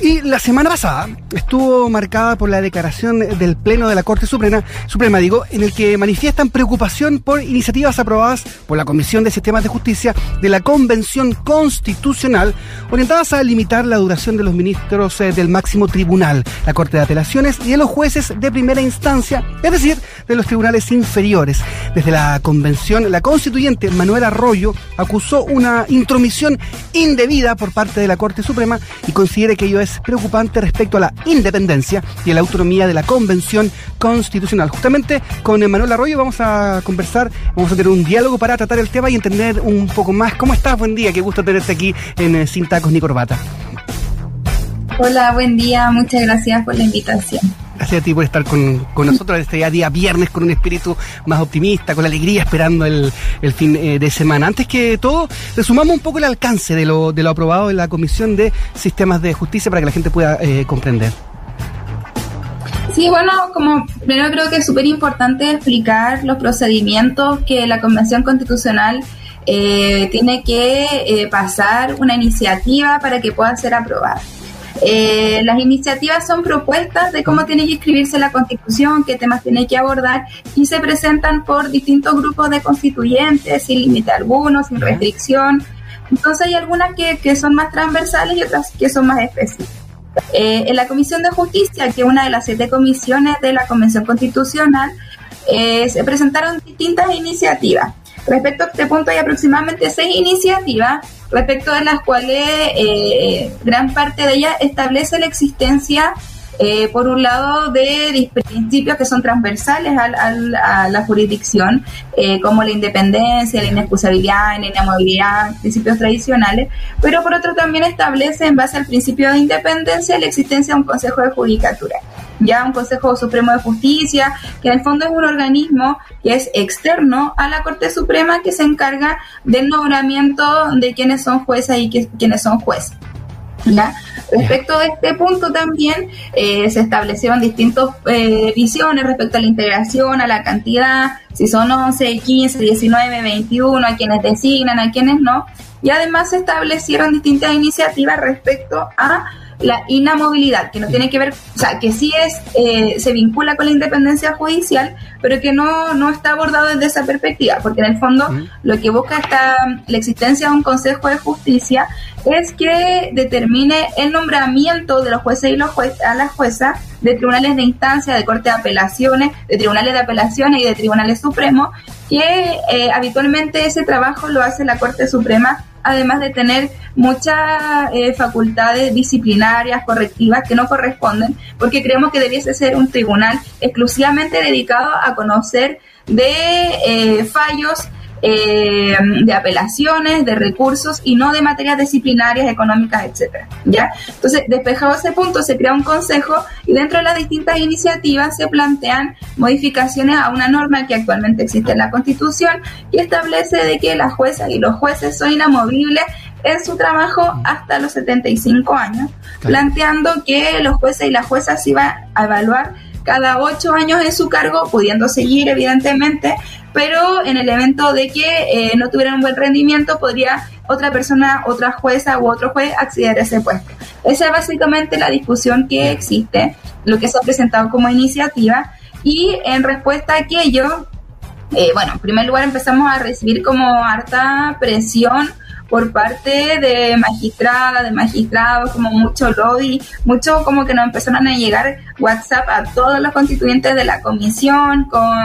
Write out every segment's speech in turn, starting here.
Y la semana pasada estuvo marcada por la declaración del Pleno de la Corte Suprema, Suprema digo, en el que manifiestan preocupación por iniciativas aprobadas por la Comisión de Sistemas de Justicia de la Convención Constitucional orientadas a limitar la duración de los ministros eh, del máximo tribunal, la Corte de Apelaciones y de los jueces de primera instancia, es decir, de los tribunales inferiores. Desde la convención, la constituyente Manuel Arroyo acusó una intromisión indebida por parte de la Corte Suprema y considera que ello es preocupante respecto a la independencia y a la autonomía de la Convención Constitucional. Justamente con Manuel Arroyo vamos a conversar, vamos a tener un diálogo para tratar el tema y entender un poco más. ¿Cómo estás? Buen día, qué gusto tenerte aquí en eh, Sin Tacos ni Corbata. Hola, buen día, muchas gracias por la invitación. Gracias a ti por estar con, nosotros este día, viernes con un espíritu más optimista, con alegría, esperando el, fin eh, de semana. Antes que todo, resumamos un poco el alcance de lo, de lo aprobado en la Comisión de Sistemas de Justicia para que la gente pueda eh, comprender. Sí, bueno, como primero creo que es súper importante explicar los procedimientos que la Convención Constitucional eh, tiene que pasar una iniciativa para que pueda ser aprobada. Eh, las iniciativas son propuestas de cómo tiene que escribirse la constitución, qué temas tiene que abordar y se presentan por distintos grupos de constituyentes, sin límite alguno, sin restricción. Entonces hay algunas que, que, son más transversales y otras que son más específicas. Eh, en la Comisión de Justicia, que es una de las siete comisiones de la Convención Constitucional, eh, se presentaron distintas iniciativas. Respecto a este punto hay aproximadamente seis iniciativas respecto a las cuales eh, gran parte de ellas establece la existencia, eh, por un lado, de principios que son transversales a la jurisdicción, eh, como la independencia, la inexcusabilidad, la inamovilidad, principios tradicionales, pero por otro también establece, en base al principio de independencia, la existencia de un Consejo de Judicatura ya un Consejo Supremo de Justicia, que en el fondo es un organismo que es externo a la Corte Suprema que se encarga del nombramiento de quienes son jueces y quienes son jueces. ¿ya? Respecto de este punto también eh, se establecieron distintas eh, visiones respecto a la integración, a la cantidad, si son 11, 15, 19, 21, a quienes designan, a quienes no, y además se establecieron distintas iniciativas respecto a la inamovilidad, que no tiene que ver, o sea, que sí es, eh, se vincula con la independencia judicial, pero que no, no está abordado desde esa perspectiva, porque en el fondo lo que busca esta, la existencia de un Consejo de Justicia es que determine el nombramiento de los jueces y los jueces, a las juezas de tribunales de instancia, de corte de apelaciones, de tribunales de apelaciones y de tribunales supremos, que eh, habitualmente ese trabajo lo hace la Corte Suprema además de tener muchas eh, facultades disciplinarias, correctivas que no corresponden, porque creemos que debiese ser un tribunal exclusivamente dedicado a conocer de eh, fallos eh, de apelaciones, de recursos y no de materias disciplinarias, económicas, etcétera. ¿ya? Entonces, despejado ese punto, se crea un consejo y dentro de las distintas iniciativas se plantean modificaciones a una norma que actualmente existe en la Constitución y establece de que las juezas y los jueces son inamovibles en su trabajo hasta los 75 años, planteando que los jueces y las juezas iban a evaluar cada ocho años en su cargo, pudiendo seguir evidentemente, pero en el evento de que eh, no tuvieran un buen rendimiento, podría otra persona, otra jueza u otro juez acceder a ese puesto. Esa es básicamente la discusión que existe, lo que se ha presentado como iniciativa, y en respuesta a aquello, eh, bueno, en primer lugar empezamos a recibir como harta presión por parte de magistradas, de magistrados, como mucho lobby, mucho como que nos empezaron a llegar WhatsApp a todos los constituyentes de la comisión con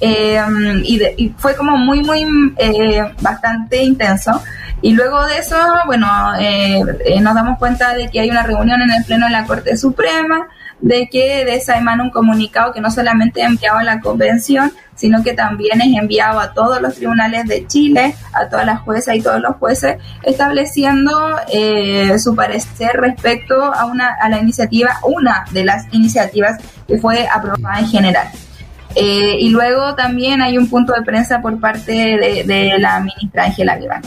eh, y, fue como muy muy eh, bastante intenso. Y luego de eso bueno eh, nos damos cuenta de que hay una reunión en el pleno de la Corte Suprema de que de esa emana un comunicado que no solamente enviado a la convención, sino que también es enviado a todos los tribunales de Chile, a todas las juezas y todos los jueces, estableciendo eh, su parecer respecto a, una, a la iniciativa, una de las iniciativas que fue aprobada en general. Eh, y luego también hay un punto de prensa por parte de, la ministra Ángela Guevara.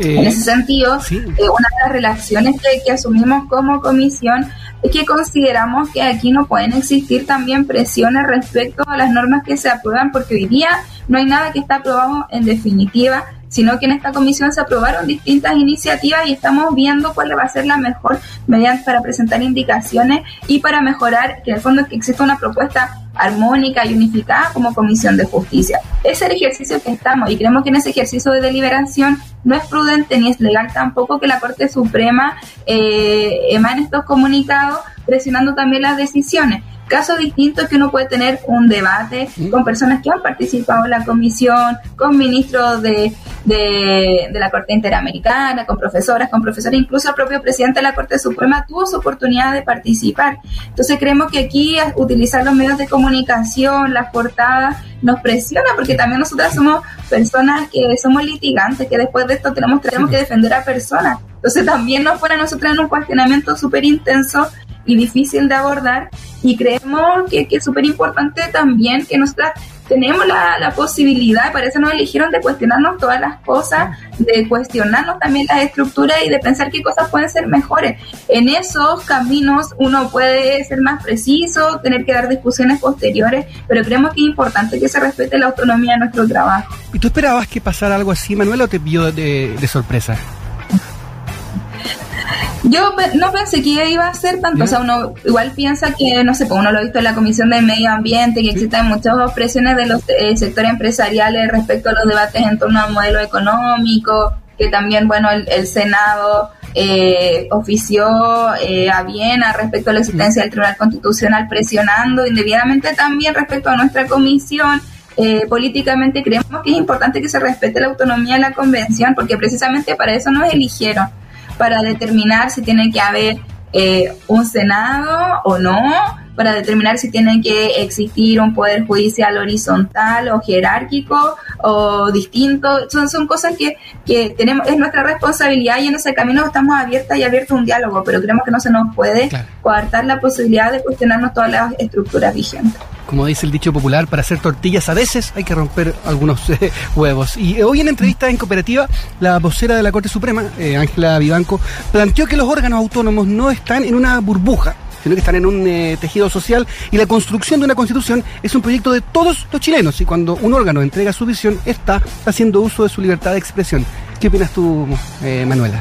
en ese sentido, eh, una de las relaciones que asumimos como comisión es que consideramos que aquí no pueden existir también presiones respecto a las normas que se aprueban, porque hoy día no hay nada que está aprobado en definitiva sino que en esta comisión se aprobaron distintas iniciativas y estamos viendo cuál va a ser la mejor mediante para presentar indicaciones y para mejorar, que en el fondo que exista una propuesta armónica y unificada como Comisión de Justicia. Es el ejercicio que estamos y creemos que en ese ejercicio de deliberación no es prudente ni es legal tampoco que la Corte Suprema eh, emane estos comunicados presionando también las decisiones. Caso distinto es que uno puede tener un debate con personas que han participado en la comisión, con ministros de, de, la Corte Interamericana, con profesoras, con profesores, incluso el propio presidente de la Corte Suprema tuvo su oportunidad de participar. Entonces creemos que aquí utilizar los medios de comunicación, las portadas, nos presiona porque también nosotras somos personas que somos litigantes, que después de esto tenemos, tenemos que defender a personas. Entonces también nos pone a nosotros en un cuestionamiento súper intenso y difícil de abordar y creemos que, es súper importante también que nosotras tenemos la, la posibilidad, para eso nos eligieron, de cuestionarnos todas las cosas, de cuestionarnos también las estructuras y de pensar qué cosas pueden ser mejores. En esos caminos uno puede ser más preciso, tener que dar discusiones posteriores, pero creemos que es importante que se respete la autonomía de nuestro trabajo. ¿Y tú esperabas que pasara algo así, Manuel, o te vio de, de sorpresa? Yo no pensé que iba a ser tanto, o sea, uno igual piensa que, no sé, pues uno lo ha visto en la Comisión de Medio Ambiente, que existen muchas presiones de los eh, sectores empresariales respecto a los debates en torno al modelo económico, que también, bueno, el, Senado eh, ofició eh, a Viena respecto a la existencia del Tribunal Constitucional presionando indebidamente también respecto a nuestra comisión. Eh, políticamente creemos que es importante que se respete la autonomía de la convención porque precisamente para eso nos eligieron para determinar si tiene que haber eh, un Senado o no, para determinar si tiene que existir un poder judicial horizontal o jerárquico o distinto. Son, son cosas que, que tenemos, es nuestra responsabilidad y en ese camino estamos abiertas y abiertos a un diálogo, pero creemos que no se nos puede coartar la posibilidad de cuestionarnos todas las estructuras vigentes como dice el dicho popular, para hacer tortillas a veces hay que romper algunos eh, huevos. Y hoy en entrevista en cooperativa, la vocera de la Corte Suprema, eh, Ángela Vivanco, planteó que los órganos autónomos no están en una burbuja, sino que están en un eh, tejido social y la construcción de una constitución es un proyecto de todos los chilenos y cuando un órgano entrega su visión está haciendo uso de su libertad de expresión. ¿Qué opinas tú, Manuela?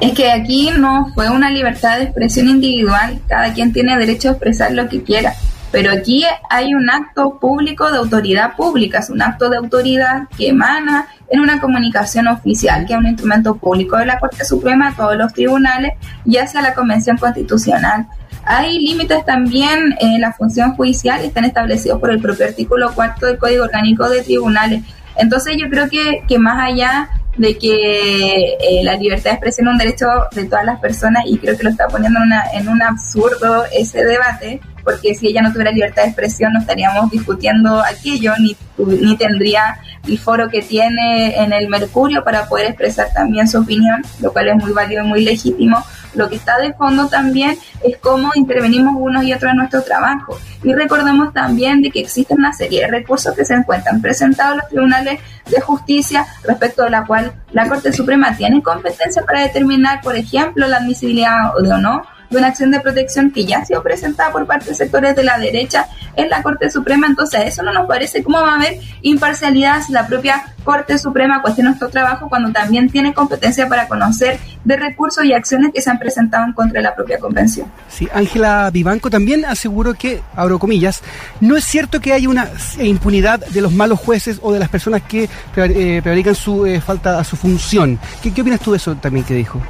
es que aquí no fue una libertad de expresión individual, cada quien tiene derecho a expresar lo que quiera, pero aquí hay un acto público de autoridad pública, es un acto de autoridad que emana en una comunicación oficial, que es un instrumento público de la Corte Suprema todos los tribunales y hacia la Convención Constitucional. Hay límites también en la función judicial están establecidos por el propio artículo cuarto del Código Orgánico de Tribunales. Entonces yo creo que, que más allá de que eh, la libertad de expresión es un derecho de todas las personas y creo que lo está poniendo en, una, en un absurdo ese debate, porque si ella no tuviera libertad de expresión no estaríamos discutiendo aquello, ni, ni tendría el foro que tiene en el Mercurio para poder expresar también su opinión, lo cual es muy válido y muy legítimo. Lo que está de fondo también es cómo intervenimos unos y otros en nuestro trabajo. Y recordemos también de que existen una serie de recursos que se encuentran presentados en los tribunales de justicia respecto a la cual la Corte Suprema tiene competencia para determinar, por ejemplo, la admisibilidad o no una acción de protección que ya ha sido presentada por parte de sectores de la derecha en la Corte Suprema. Entonces, eso no nos parece cómo va a haber imparcialidad si la propia Corte Suprema cuestiona nuestro trabajo cuando también tiene competencia para conocer de recursos y acciones que se han presentado en contra de la propia Convención. Sí, Ángela Vivanco también aseguró que, abro comillas, no es cierto que haya una impunidad de los malos jueces o de las personas que eh, prevarican su eh, falta a su función. ¿Qué, ¿Qué opinas tú de eso también que dijo?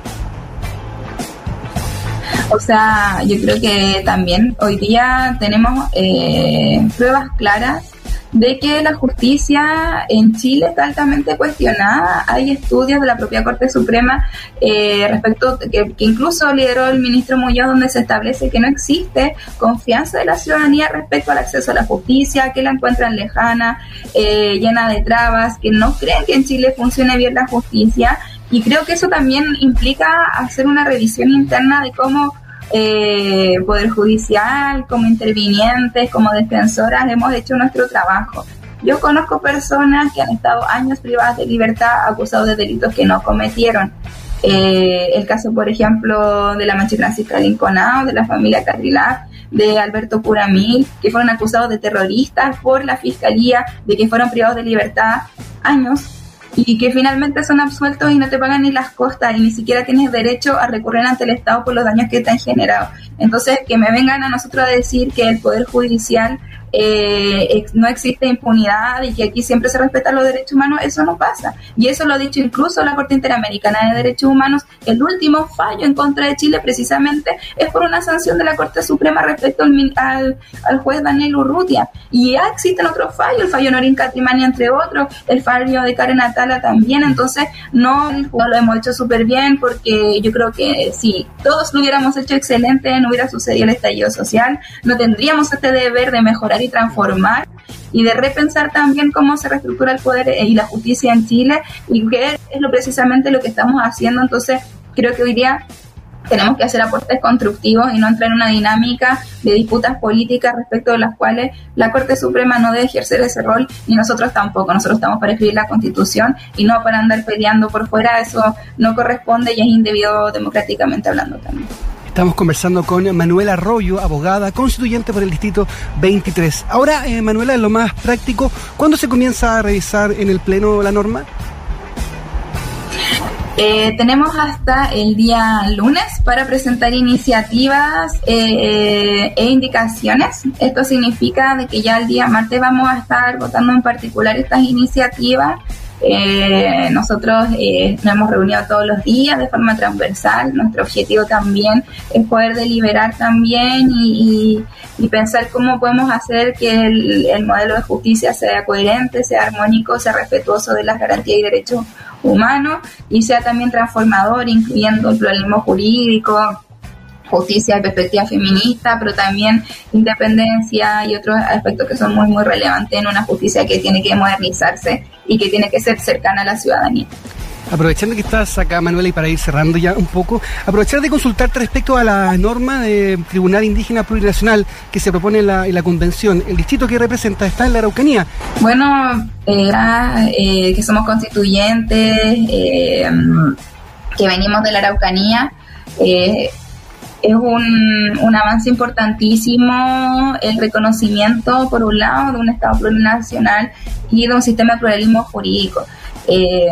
O sea, yo creo que también hoy día tenemos eh, pruebas claras de que la justicia en Chile está altamente cuestionada. Hay estudios de la propia Corte Suprema eh, respecto que, incluso lideró el ministro Muñoz donde se establece que no existe confianza de la ciudadanía respecto al acceso a la justicia, que la encuentran lejana, eh, llena de trabas, que no creen que en Chile funcione bien la justicia y creo que eso también implica hacer una revisión interna de cómo eh, Poder Judicial, como intervinientes, como defensoras, hemos hecho nuestro trabajo. Yo conozco personas que han estado años privadas de libertad acusados de delitos que no cometieron. Eh, el caso, por ejemplo, de la Mancha Francisca Linconao, de la familia Carrilar, de Alberto Curamil, que fueron acusados de terroristas por la fiscalía, de que fueron privados de libertad años y que finalmente son absueltos y no te pagan ni las costas y ni siquiera tienes derecho a recurrir ante el Estado por los daños que te han generado. Entonces, que me vengan a nosotros a decir que el Poder Judicial eh, no existe impunidad y que aquí siempre se respetan los derechos humanos, eso no pasa. Y eso lo ha dicho incluso la Corte Interamericana de Derechos Humanos. El último fallo en contra de Chile precisamente es por una sanción de la Corte Suprema respecto al, al, juez Daniel Urrutia. Y ya existen otros fallos, el fallo Norín Catrimani entre otros, el fallo de Karen Atala también. Entonces, no, no lo hemos hecho súper bien porque yo creo que si todos lo hubiéramos hecho excelente, no hubiera sucedido el estallido social, no tendríamos este deber de mejorar y transformar y de repensar también cómo se reestructura el poder y la justicia en Chile y que es lo precisamente lo que estamos haciendo. Entonces, creo que hoy día tenemos que hacer aportes constructivos y no entrar en una dinámica de disputas políticas respecto de las cuales la Corte Suprema no debe ejercer ese rol y nosotros tampoco. Nosotros estamos para escribir la Constitución y no para andar peleando por fuera. Eso no corresponde y es indebido democráticamente hablando también. Estamos conversando con Manuela Arroyo, abogada constituyente por el Distrito 23. Ahora, eh, Manuela, en lo más práctico, ¿cuándo se comienza a revisar en el Pleno la norma? Eh, tenemos hasta el día lunes para presentar iniciativas eh, e indicaciones. Esto significa de que ya el día martes vamos a estar votando en particular estas iniciativas eh, nosotros eh, nos hemos reunido todos los días de forma transversal. Nuestro objetivo también es poder deliberar también y, pensar cómo podemos hacer que el, modelo de justicia sea coherente, sea armónico, sea respetuoso de las garantías y derechos humanos y sea también transformador, incluyendo el pluralismo jurídico, justicia y perspectiva feminista, pero también independencia y otros aspectos que son muy, muy relevantes en una justicia que tiene que modernizarse y que tiene que ser cercana a la ciudadanía. Aprovechando que estás acá, Manuela, y para ir cerrando ya un poco, aprovechar de consultarte respecto a la norma de Tribunal Indígena Plurinacional que se propone en la, convención. El distrito que representa está en la Araucanía. Bueno, eh, eh que somos constituyentes, eh, que venimos de la Araucanía, eh, es un, un, avance importantísimo el reconocimiento, por un lado, de un Estado plurinacional y de un sistema de pluralismo jurídico. Eh,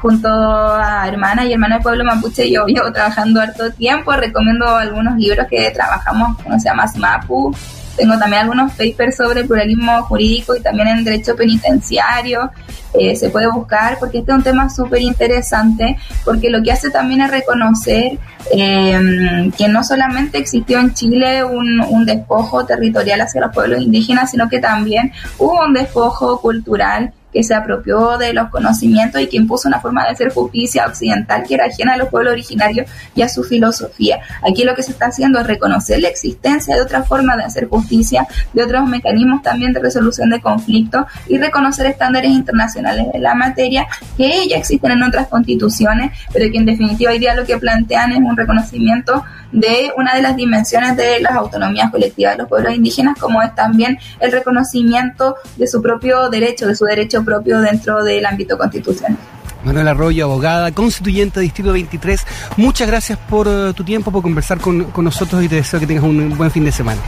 junto a hermanas y hermanas del pueblo mapuche, yo llevo trabajando harto tiempo, recomiendo algunos libros que trabajamos, uno se llama SMAPU, tengo también algunos papers sobre pluralismo jurídico y también en derecho penitenciario. Eh, se puede buscar porque este es un tema súper interesante porque lo que hace también es reconocer eh, que no solamente existió en Chile un, un, despojo territorial hacia los pueblos indígenas, sino que también hubo un despojo cultural que se apropió de los conocimientos y que impuso una forma de hacer justicia occidental que era ajena a los pueblos originarios y a su filosofía. Aquí lo que se está haciendo es reconocer la existencia de otra forma de hacer justicia, de otros mecanismos también de resolución de conflictos y reconocer estándares internacionales de la materia que ya existen en otras constituciones, pero que en definitiva hoy día lo que plantean es un reconocimiento de una de las dimensiones de las autonomías colectivas de los pueblos indígenas, como es también el reconocimiento de su propio derecho, de su derecho propio dentro del ámbito constitucional. Manuel Arroyo, abogada, constituyente de Distrito 23, muchas gracias por eh, tu tiempo, por conversar con, nosotros y te deseo que tengas un buen fin de semana.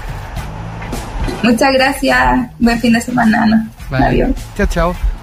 Muchas gracias, buen fin de semana. Ana. Adiós. Chao, chao.